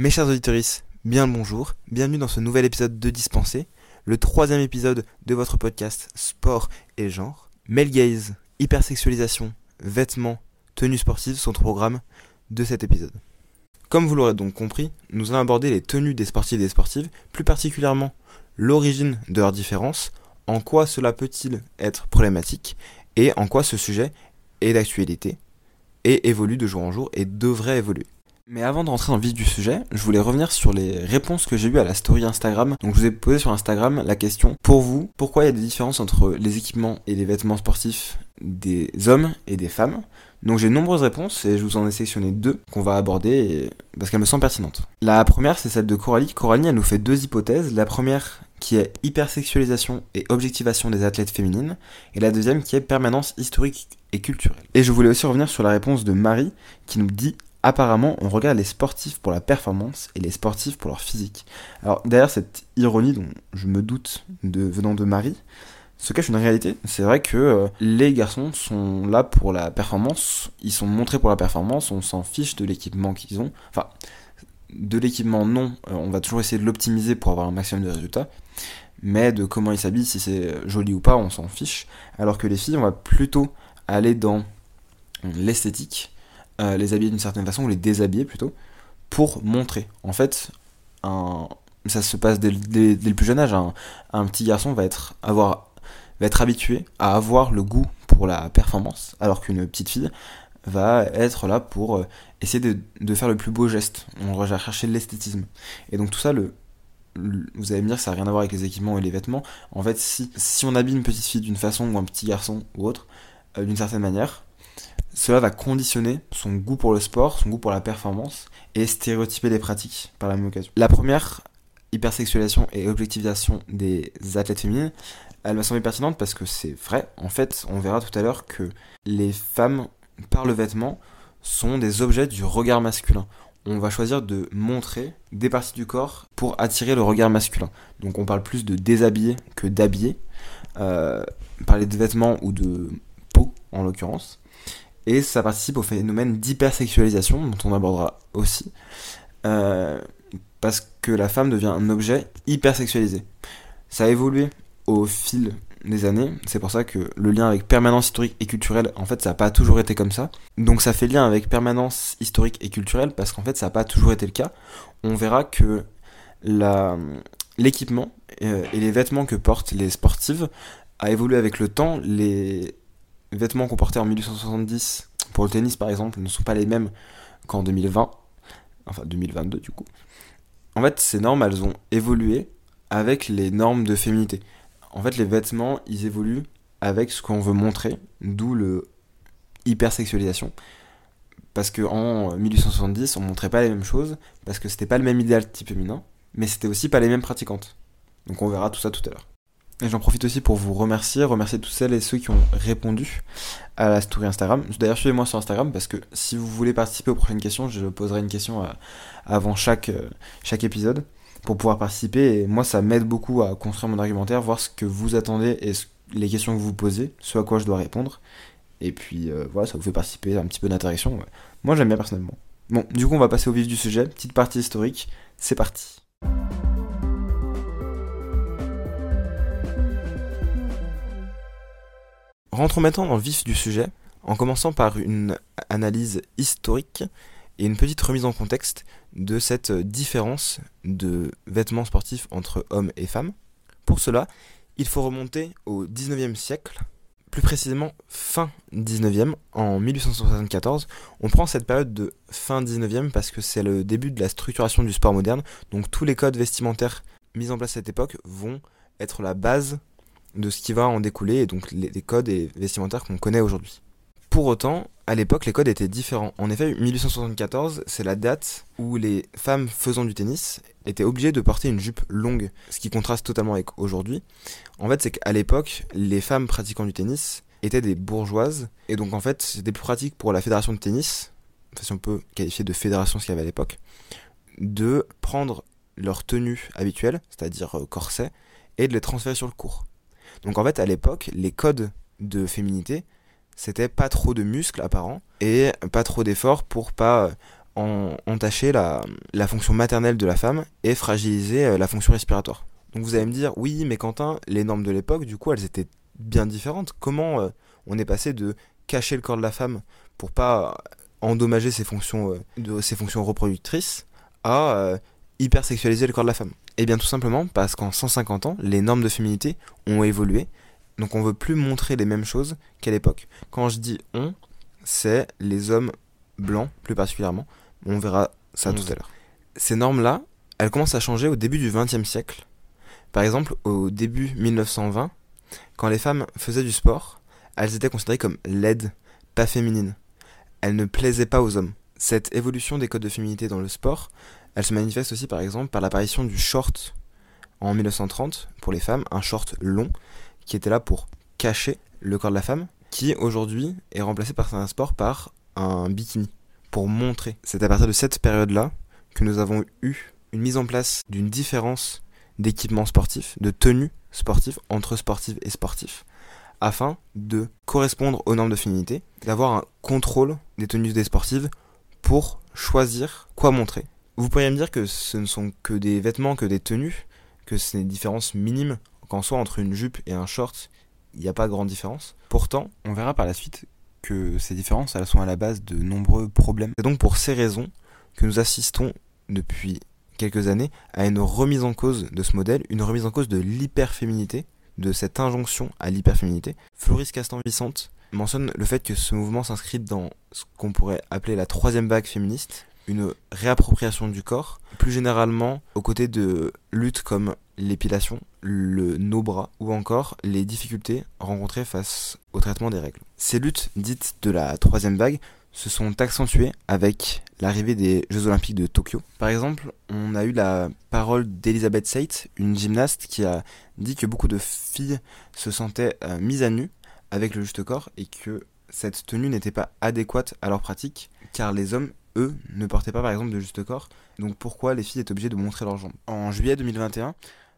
Mes chers auditeurs, bien le bonjour, bienvenue dans ce nouvel épisode de Dispensé, le troisième épisode de votre podcast Sport et Genre. Male hypersexualisation, vêtements, tenues sportives sont au programme de cet épisode. Comme vous l'aurez donc compris, nous allons aborder les tenues des sportifs et des sportives, plus particulièrement l'origine de leurs différences, en quoi cela peut-il être problématique, et en quoi ce sujet est d'actualité, et évolue de jour en jour, et devrait évoluer. Mais avant de rentrer dans le vif du sujet, je voulais revenir sur les réponses que j'ai eues à la story Instagram. Donc je vous ai posé sur Instagram la question, pour vous, pourquoi il y a des différences entre les équipements et les vêtements sportifs des hommes et des femmes? Donc j'ai de nombreuses réponses et je vous en ai sélectionné deux qu'on va aborder parce qu'elles me semblent pertinentes. La première c'est celle de Coralie. Coralie elle nous fait deux hypothèses. La première qui est hypersexualisation et objectivation des athlètes féminines et la deuxième qui est permanence historique et culturelle. Et je voulais aussi revenir sur la réponse de Marie qui nous dit apparemment, on regarde les sportifs pour la performance et les sportifs pour leur physique. Alors, derrière cette ironie dont je me doute de, venant de Marie, se cache une réalité. C'est vrai que euh, les garçons sont là pour la performance, ils sont montrés pour la performance, on s'en fiche de l'équipement qu'ils ont. Enfin, de l'équipement, non, euh, on va toujours essayer de l'optimiser pour avoir un maximum de résultats. Mais de comment ils s'habillent, si c'est joli ou pas, on s'en fiche. Alors que les filles, on va plutôt aller dans l'esthétique euh, les habiller d'une certaine façon, ou les déshabiller plutôt, pour montrer. En fait, ça se passe dès, le plus jeune âge. Un, petit garçon va être, avoir, va être habitué à avoir le goût pour la performance, alors qu'une petite fille va être là pour euh, essayer de, faire le plus beau geste. On va chercher l'esthétisme. Et donc tout ça, vous allez me dire, ça n'a rien à voir avec les équipements et les vêtements. En fait, si, si on habille une petite fille d'une façon ou un petit garçon ou autre, euh, d'une certaine manière, cela va conditionner son goût pour le sport, son goût pour la performance et stéréotyper les pratiques par la même occasion. La première, hypersexualisation et objectivisation des athlètes féminines, elle m'a semblé pertinente parce que c'est vrai. En fait, on verra tout à l'heure que les femmes, par le vêtement, sont des objets du regard masculin. On va choisir de montrer des parties du corps pour attirer le regard masculin. Donc on parle plus de déshabiller que d'habiller. Euh, parler de vêtements ou de peau en l'occurrence et ça participe au phénomène d'hypersexualisation dont on abordera aussi, euh, parce que la femme devient un objet hypersexualisé. Ça a évolué au fil des années, c'est pour ça que le lien avec permanence historique et culturelle, en fait, ça n'a pas toujours été comme ça. Donc ça fait lien avec permanence historique et culturelle, parce qu'en fait, ça n'a pas toujours été le cas. On verra que l'équipement euh, et les vêtements que portent les sportives a évolué avec le temps. Vêtements qu'on portait en 1870 pour le tennis par exemple ne sont pas les mêmes qu'en 2020, enfin 2022 du coup. En fait, ces normes, elles ont évolué avec les normes de féminité. En fait, les vêtements, ils évoluent avec ce qu'on veut montrer, d'où le hypersexualisation. Parce qu'en 1870, on montrait pas les mêmes choses, parce que c'était pas le même idéal type féminin, mais c'était aussi pas les mêmes pratiquantes. Donc on verra tout ça tout à l'heure. Et j'en profite aussi pour vous remercier, remercier tous celles et ceux qui ont répondu à la story Instagram. D'ailleurs, suivez-moi sur Instagram parce que si vous voulez participer aux prochaines questions, je poserai une question euh, avant chaque, euh, chaque épisode pour pouvoir participer. Et moi, ça m'aide beaucoup à construire mon argumentaire, voir ce que vous attendez et les questions que vous posez, ce à quoi je dois répondre. Et puis euh, voilà, ça vous fait participer un petit peu d'interaction. Moi, j'aime bien personnellement. Bon, du coup, on va passer au vif du sujet. Petite partie historique. C'est parti. Rentrons maintenant dans le vif du sujet, en commençant par une analyse historique et une petite remise en contexte de cette différence de vêtements sportifs entre hommes et femmes. Pour cela, il faut remonter au 19e siècle, plus précisément fin 19e, en 1874. On prend cette période de fin 19e parce que c'est le début de la structuration du sport moderne, donc tous les codes vestimentaires mis en place à cette époque vont être la base de ce qui va en découler, et donc les, codes et vestimentaires qu'on connaît aujourd'hui. Pour autant, à l'époque, les codes étaient différents. En effet, 1874, c'est la date où les femmes faisant du tennis étaient obligées de porter une jupe longue, ce qui contraste totalement avec aujourd'hui. En fait, c'est qu'à l'époque, les femmes pratiquant du tennis étaient des bourgeoises, et donc en fait, c'était plus pratique pour la fédération de tennis, si on peut qualifier de fédération ce qu'il y avait à l'époque, de prendre leur tenue habituelle, c'est-à-dire euh, corset, et de les transférer sur le cours. Donc en fait, à l'époque, les codes de féminité, c'était pas trop de muscles apparents et pas trop d'efforts pour pas en- entacher la, fonction maternelle de la femme et fragiliser euh, la fonction respiratoire. Donc vous allez me dire, oui, mais Quentin, les normes de l'époque, du coup, elles étaient bien différentes. Comment euh, on est passé de cacher le corps de la femme pour pas endommager ses fonctions, euh, reproductrices à euh, hypersexualiser le corps de la femme? Eh bien tout simplement parce qu'en 150 ans, les normes de féminité ont évolué, donc on veut plus montrer les mêmes choses qu'à l'époque. Quand je dis on, c'est les hommes blancs plus particulièrement. On verra ça tout à l'heure. Ces normes-là, elles commencent à changer au début du XXe siècle. Par exemple, au début 1920, quand les femmes faisaient du sport, elles étaient considérées comme laides, pas féminines. Elles ne plaisaient pas aux hommes. Cette évolution des codes de féminité dans le sport, elle se manifeste aussi par exemple par l'apparition du short en 1930 pour les femmes, un short long qui était là pour cacher le corps de la femme, qui aujourd'hui est remplacé par certains sports par un bikini pour montrer. C'est à partir de cette période-là que nous avons eu une mise en place d'une différence d'équipements sportifs, de tenues sportives entre sportifs et sportifs, afin de correspondre aux normes de féminité, d'avoir un contrôle des tenues des sportives pour choisir quoi montrer. Vous pourriez me dire que ce ne sont que des vêtements, que des tenues, que c'est des différences minimes, qu'en soit entre une jupe et un short, il n'y a pas grande différence. Pourtant, On verra par la suite que ces différences, elles sont à la base de nombreux problèmes. c'est donc pour ces raisons que nous assistons depuis quelques années à une remise en cause de ce modèle, une remise en cause de l'hyperféminité, de cette injonction à l'hyperféminité. Floris Castan-Vicente mentionne le fait que ce mouvement s'inscrit dans ce qu'on pourrait appeler la troisième vague féministe, une réappropriation du corps, plus généralement aux côtés de luttes comme l'épilation, le no-bras ou encore les difficultés rencontrées face au traitement des règles. Ces luttes dites de la troisième vague se sont accentuées avec l'arrivée des Jeux Olympiques de Tokyo. Par exemple, on a eu la parole d'Elisabeth Seit, une gymnaste qui a dit que beaucoup de filles se sentaient euh, mises à nu avec le juste corps et que cette tenue n'était pas adéquate à leur pratique car les hommes, eux, ne portaient pas par exemple de juste corps. Donc pourquoi les filles étaient obligées de montrer leurs jambes? En juillet 2021,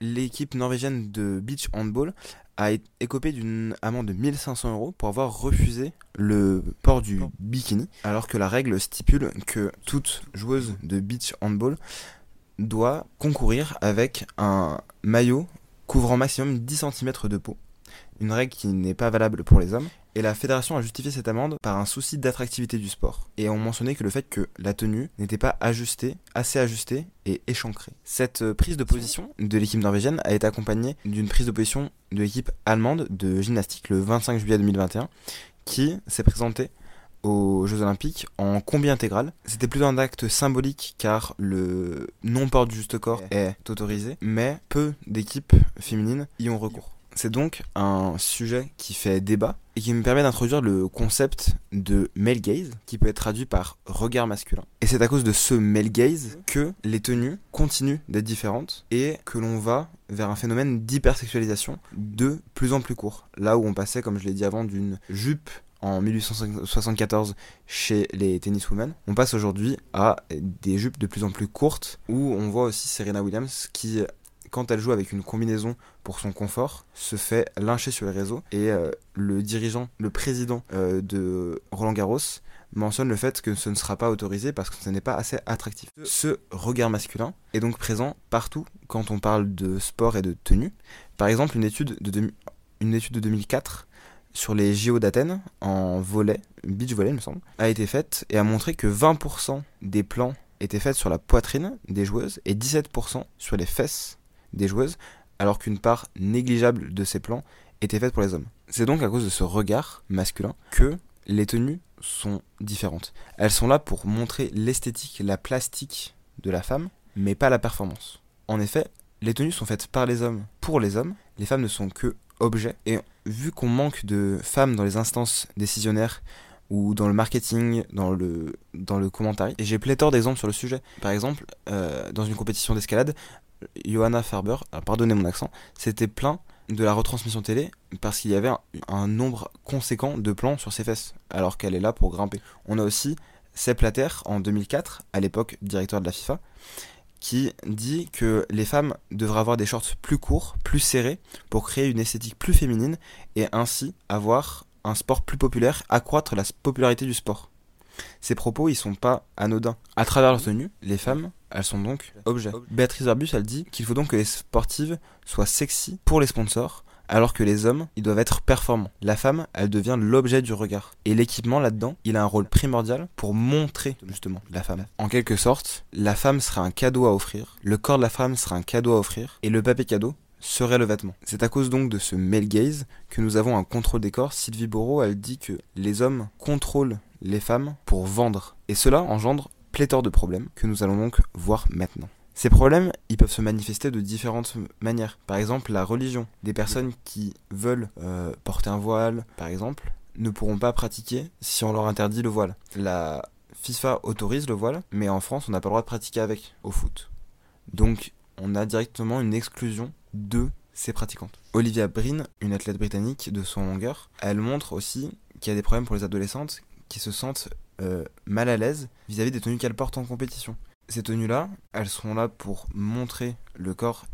l'équipe norvégienne de beach handball a é- écopé d'une amende de 1500 euros pour avoir refusé le port du bikini, alors que la règle stipule que toute joueuse de beach handball doit concourir avec un maillot couvrant maximum 10 cm de peau, une règle qui n'est pas valable pour les hommes. Et la fédération a justifié cette amende par un souci d'attractivité du sport. Et on mentionnait que le fait que la tenue n'était pas ajustée, assez ajustée et échancrée. Cette euh, prise de position de l'équipe norvégienne a été accompagnée d'une prise de position de l'équipe allemande de gymnastique le 25 juillet 2021 qui s'est présentée aux Jeux Olympiques en combi intégral. C'était plutôt un acte symbolique car le non-port du juste corps est autorisé, mais peu d'équipes féminines y ont recours. C'est donc un sujet qui fait débat et qui me permet d'introduire le concept de male gaze qui peut être traduit par regard masculin. Et c'est à cause de ce male gaze que les tenues continuent d'être différentes et que l'on va vers un phénomène d'hypersexualisation de plus en plus court. Là où on passait, comme je l'ai dit avant, d'une jupe en 1874 chez les tenniswomen, on passe aujourd'hui à des jupes de plus en plus courtes où on voit aussi Serena Williams qui quand elle joue avec une combinaison pour son confort, se fait lyncher sur les réseaux. Et euh, le dirigeant, le président euh, de Roland Garros mentionne le fait que ce ne sera pas autorisé parce que ce n'est pas assez attractif. Ce regard masculin est donc présent partout quand on parle de sport et de tenue. Par exemple, une étude de, demi- une étude de 2004 sur les JO d'Athènes en volet, beach volley il me semble, a été faite et a montré que 20% des plans étaient faits sur la poitrine des joueuses et 17% sur les fesses des joueuses, alors qu'une part négligeable de ces plans était faite pour les hommes. C'est donc à cause de ce regard masculin que les tenues sont différentes. Elles sont là pour montrer l'esthétique, la plastique de la femme, mais pas la performance. En effet, les tenues sont faites par les hommes pour les hommes, les femmes ne sont que objets, et vu qu'on manque de femmes dans les instances décisionnaires, ou dans le marketing, dans le, dans le. Et j'ai pléthore d'exemples sur le sujet. Par exemple, euh, dans une compétition d'escalade, Johanna Farber, alors pardonnez mon accent, s'était plaint de la retransmission télé parce qu'il y avait un, un nombre conséquent de plans sur ses fesses, alors qu'elle est là pour grimper. On a aussi Sepp Blatter en 2004, à l'époque directeur de la FIFA, qui dit que les femmes devraient avoir des shorts plus courts, plus serrés, pour créer une esthétique plus féminine et ainsi avoir un sport plus populaire, accroître la popularité du sport. Ces propos, ils sont pas anodins. À travers leur tenue, les femmes, elles sont donc objets. Béatrice Barbus, elle dit qu'il faut donc que les sportives soient sexy pour les sponsors, alors que les hommes, ils doivent être performants. La femme, elle devient l'objet du regard. Et l'équipement là-dedans, il a un rôle primordial pour montrer justement la femme. En quelque sorte, la femme sera un cadeau à offrir, le corps de la femme sera un cadeau à offrir, et le papier cadeau serait le vêtement. C'est à cause donc de ce male gaze que nous avons un contrôle des corps. Sylvie Borot, elle dit que les hommes contrôlent les femmes pour vendre. Et cela engendre pléthore de problèmes que nous allons donc voir maintenant. Ces problèmes, ils peuvent se manifester de différentes manières. Par exemple, la religion. Des personnes qui veulent euh, porter un voile, par exemple, ne pourront pas pratiquer si on leur interdit le voile. La FIFA autorise le voile, mais en France, on n'a pas le droit de pratiquer avec au foot. Donc, on a directement une exclusion de ces pratiquantes. Olivia Brin, une athlète britannique de son longueur, elle montre aussi qu'il y a des problèmes pour les adolescentes qui se sentent euh, mal à l'aise vis-à-vis des tenues qu'elles portent en compétition. Ces tenues-là, elles seront là pour montrer le corps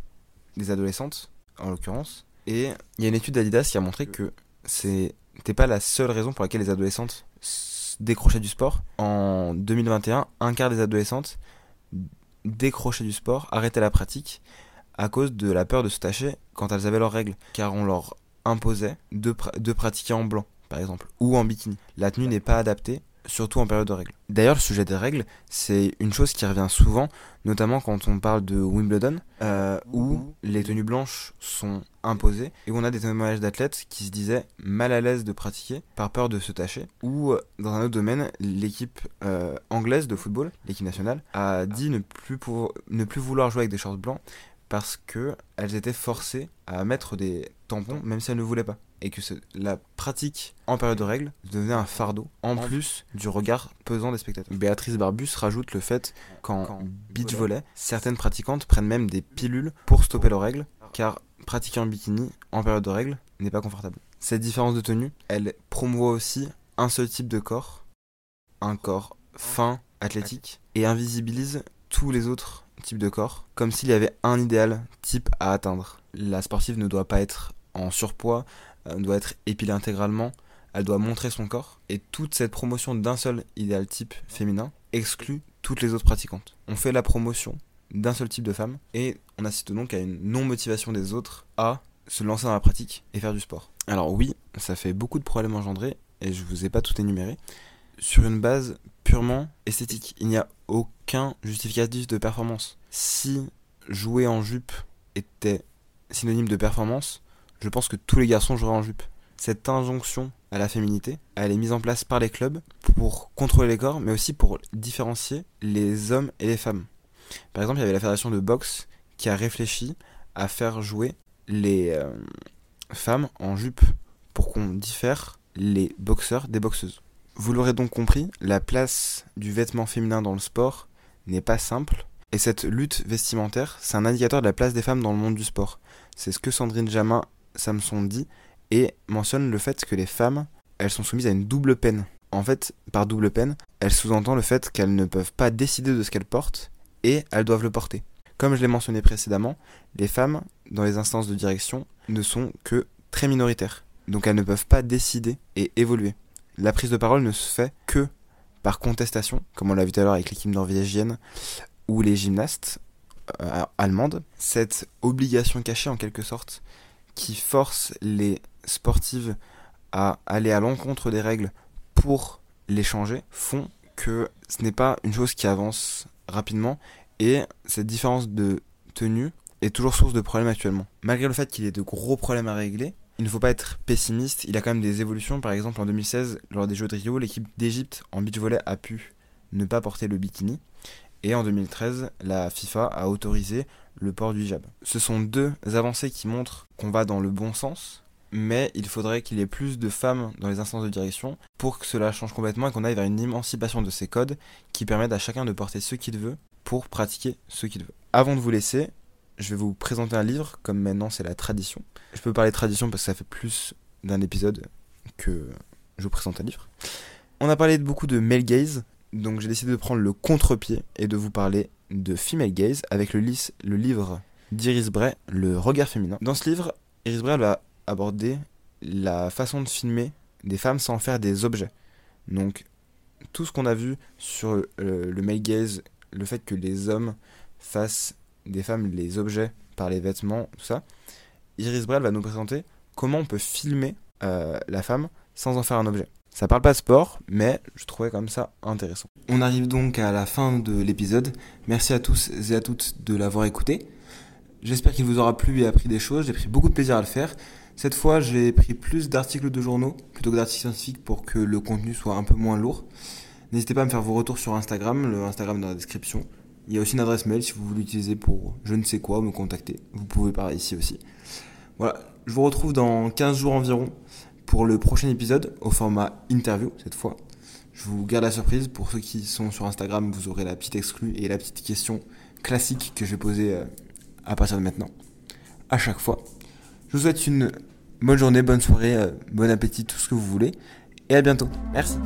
des adolescentes, en l'occurrence. Et il y a une étude d'Adidas qui a montré que c'était pas la seule raison pour laquelle les adolescentes décrochaient du sport. En 2021, un quart des adolescentes décrochaient du sport, arrêtaient la pratique à cause de la peur de se tâcher quand elles avaient leurs règles, car on leur imposait de pratiquer en blanc, par exemple, ou en bikini. La tenue n'est pas adaptée surtout en période de règles. D'ailleurs, le sujet des règles, c'est une chose qui revient souvent, notamment quand on parle de Wimbledon, euh, où les tenues blanches sont imposées, et où on a des témoignages d'athlètes qui se disaient mal à l'aise de pratiquer par peur de se tâcher, ou euh, dans un autre domaine, l'équipe euh, anglaise de football, l'équipe nationale, a dit ne plus, ne plus vouloir jouer avec des shorts blancs parce qu'elles étaient forcées à mettre des tampons, même si elles ne voulaient pas et que la pratique en période de règles devenait un fardeau, en plus du regard pesant des spectateurs. Béatrice Barbus rajoute le fait qu'en beach volley, certaines pratiquantes prennent même des pilules pour stopper leurs règles, car pratiquer en bikini en période de règles n'est pas confortable. Cette différence de tenue, elle promouvoit aussi un seul type de corps, un corps fin, athlétique, et invisibilise tous les autres types de corps, comme s'il y avait un idéal type à atteindre. La sportive ne doit pas être en surpoids, doit être épilée intégralement, elle doit montrer son corps, et toute cette promotion d'un seul idéal type féminin exclut toutes les autres pratiquantes. On fait la promotion d'un seul type de femme, et on assiste donc à une non-motivation des autres à se lancer dans la pratique et faire du sport. Alors oui, ça fait beaucoup de problèmes engendrés, et je vous ai pas tout énuméré, sur une base purement esthétique. Il n'y a aucun justificatif de performance. Si jouer en jupe était synonyme de performance, je pense que tous les garçons joueraient en jupe. Cette injonction à la féminité, elle est mise en place par les clubs pour contrôler les corps, mais aussi pour différencier les hommes et les femmes. Par exemple, il y avait la fédération de boxe qui a réfléchi à faire jouer les euh, femmes en jupe pour qu'on diffère les boxeurs des boxeuses. Vous l'aurez donc compris, la place du vêtement féminin dans le sport n'est pas simple, et cette lutte vestimentaire, c'est un indicateur de la place des femmes dans le monde du sport. C'est ce que Sandrine Jamin Samson dit et mentionne le fait que les femmes, elles sont soumises à une double peine. En fait, par double peine, elle sous-entend le fait qu'elles ne peuvent pas décider de ce qu'elles portent et elles doivent le porter. Comme je l'ai mentionné précédemment, les femmes, dans les instances de direction, ne sont que très minoritaires. Donc elles ne peuvent pas décider et évoluer. La prise de parole ne se fait que par contestation, comme on l'a vu tout à l'heure avec l'équipe norvégienne ou les gymnastes euh, allemandes. Cette obligation cachée en quelque sorte qui force les sportives à aller à l'encontre des règles pour les changer font que ce n'est pas une chose qui avance rapidement et cette différence de tenue est toujours source de problèmes actuellement. Malgré le fait qu'il y ait de gros problèmes à régler, il ne faut pas être pessimiste, il y a quand même des évolutions. Par exemple, en 2016, lors des Jeux de Rio, l'équipe d'Égypte en beach volley a pu ne pas porter le bikini. Et en 2013, la FIFA a autorisé le port du hijab. Ce sont deux avancées qui montrent qu'on va dans le bon sens, mais il faudrait qu'il y ait plus de femmes dans les instances de direction pour que cela change complètement et qu'on aille vers une émancipation de ces codes qui permettent à chacun de porter ce qu'il veut pour pratiquer ce qu'il veut. Avant de vous laisser, je vais vous présenter un livre, comme maintenant c'est la tradition. Je peux parler de tradition parce que ça fait plus d'un épisode que je vous présente un livre. On a parlé de beaucoup de male gaze, donc j'ai décidé de prendre le contre-pied et de vous parler de Female Gaze avec le, le livre d'Iris Bray, Le regard féminin. Dans ce livre, Iris Bray va aborder la façon de filmer des femmes sans faire des objets. Donc tout ce qu'on a vu sur le, le male gaze, le fait que les hommes fassent des femmes les objets par les vêtements, tout ça, Iris Brel va nous présenter comment on peut filmer euh, la femme sans en faire un objet. Ça parle pas de sport, mais je trouvais comme ça intéressant. On arrive donc à la fin de l'épisode. Merci à tous et à toutes de l'avoir écouté. J'espère qu'il vous aura plu et appris des choses. J'ai pris beaucoup de plaisir à le faire. Cette fois, j'ai pris plus d'articles de journaux plutôt que d'articles scientifiques pour que le contenu soit un peu moins lourd. N'hésitez pas à me faire vos retours sur Instagram, le Instagram dans la description. Il y a aussi une adresse mail si vous voulez l'utiliser pour je ne sais quoi, me contacter. Vous pouvez par ici aussi. Voilà, je vous retrouve dans 15 jours environ pour le prochain épisode au format interview cette fois. Je vous garde la surprise. Pour ceux qui sont sur Instagram, vous aurez la petite exclue et la petite question classique que je vais poser euh, à partir de maintenant. À chaque fois. Je vous souhaite une bonne journée, bonne soirée, euh, bon appétit, tout ce que vous voulez. Et à bientôt. Merci.